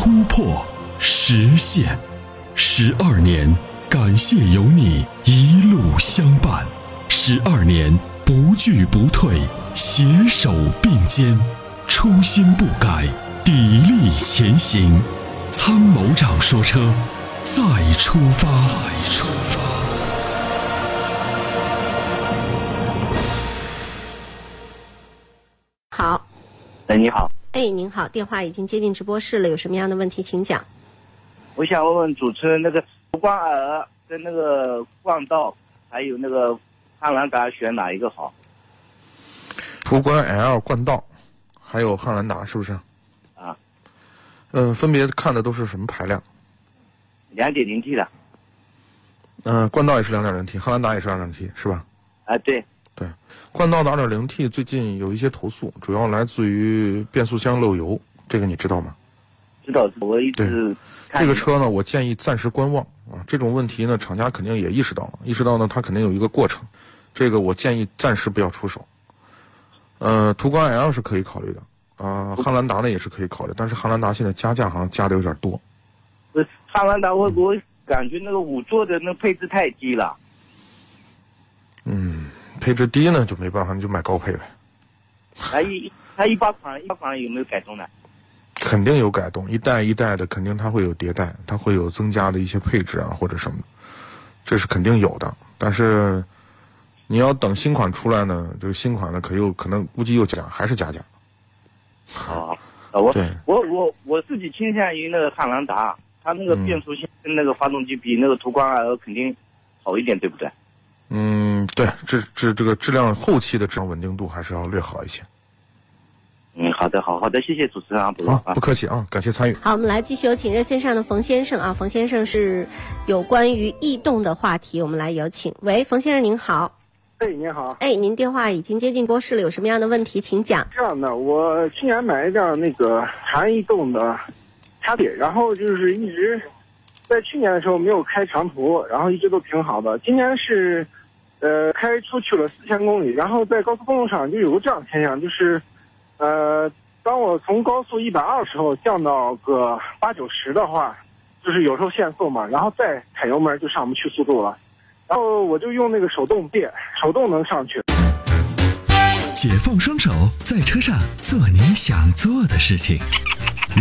突破，实现，十二年，感谢有你一路相伴，十二年不惧不退，携手并肩，初心不改，砥砺前行。参谋长说：“车，再出发。”再出发。好，哎，你好。哎，您好，电话已经接进直播室了，有什么样的问题请讲。我想问问主持人，那个途观 L 跟那个冠道，还有那个汉兰达，选哪一个好？途观 L、冠道，还有汉兰达，是不是？啊。嗯，分别看的都是什么排量？两点零 T 的。嗯，冠道也是两点零 T，汉兰达也是二点零 T，是吧？啊，对。冠道的 2.0T 最近有一些投诉，主要来自于变速箱漏油，这个你知道吗？知道，我一直。这个车呢，我建议暂时观望啊。这种问题呢，厂家肯定也意识到了，意识到呢，它肯定有一个过程。这个我建议暂时不要出手。呃，途观 L 是可以考虑的啊，汉兰达呢也是可以考虑，但是汉兰达现在加价好像加的有点多。不，汉兰达我我感觉那个五座的那配置太低了。嗯。配置低呢，就没办法，你就买高配呗。它一它一八款一八款有没有改动呢？肯定有改动，一代一代的肯定它会有迭代，它会有增加的一些配置啊或者什么，这是肯定有的。但是你要等新款出来呢，这个新款呢可又可能估计又加，还是加价。好，我 我我我自己倾向于那个汉兰达，它那个变速箱跟那个发动机比那个途观 L 肯定好一点，对不对？嗯，对，质质这个质量后期的质量稳定度还是要略好一些。嗯，好的，好好的，谢谢主持人啊，不啊，不客气啊，感谢参与。好，我们来继续有请热线上的冯先生啊，冯先生是有关于异动的话题，我们来有请。喂，冯先生您好。哎，您好。哎，您电话已经接进播室了，有什么样的问题请讲。这样的，我去年买一辆那个长安逸动的叉 T，然后就是一直在去年的时候没有开长途，然后一直都挺好的。今年是。呃，开出去了四千公里，然后在高速公路上就有个这样的现象，就是，呃，当我从高速一百二时候降到个八九十的话，就是有时候限速嘛，然后再踩油门就上不去速度了，然后我就用那个手动变，手动能上去。解放双手，在车上做你想做的事情。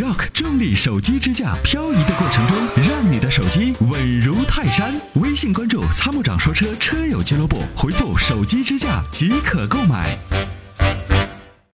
Rock 重力手机支架，漂移的过程中，让你的手机稳如泰山。微信关注“参谋长说车”车友俱乐部，回复“手机支架”即可购买。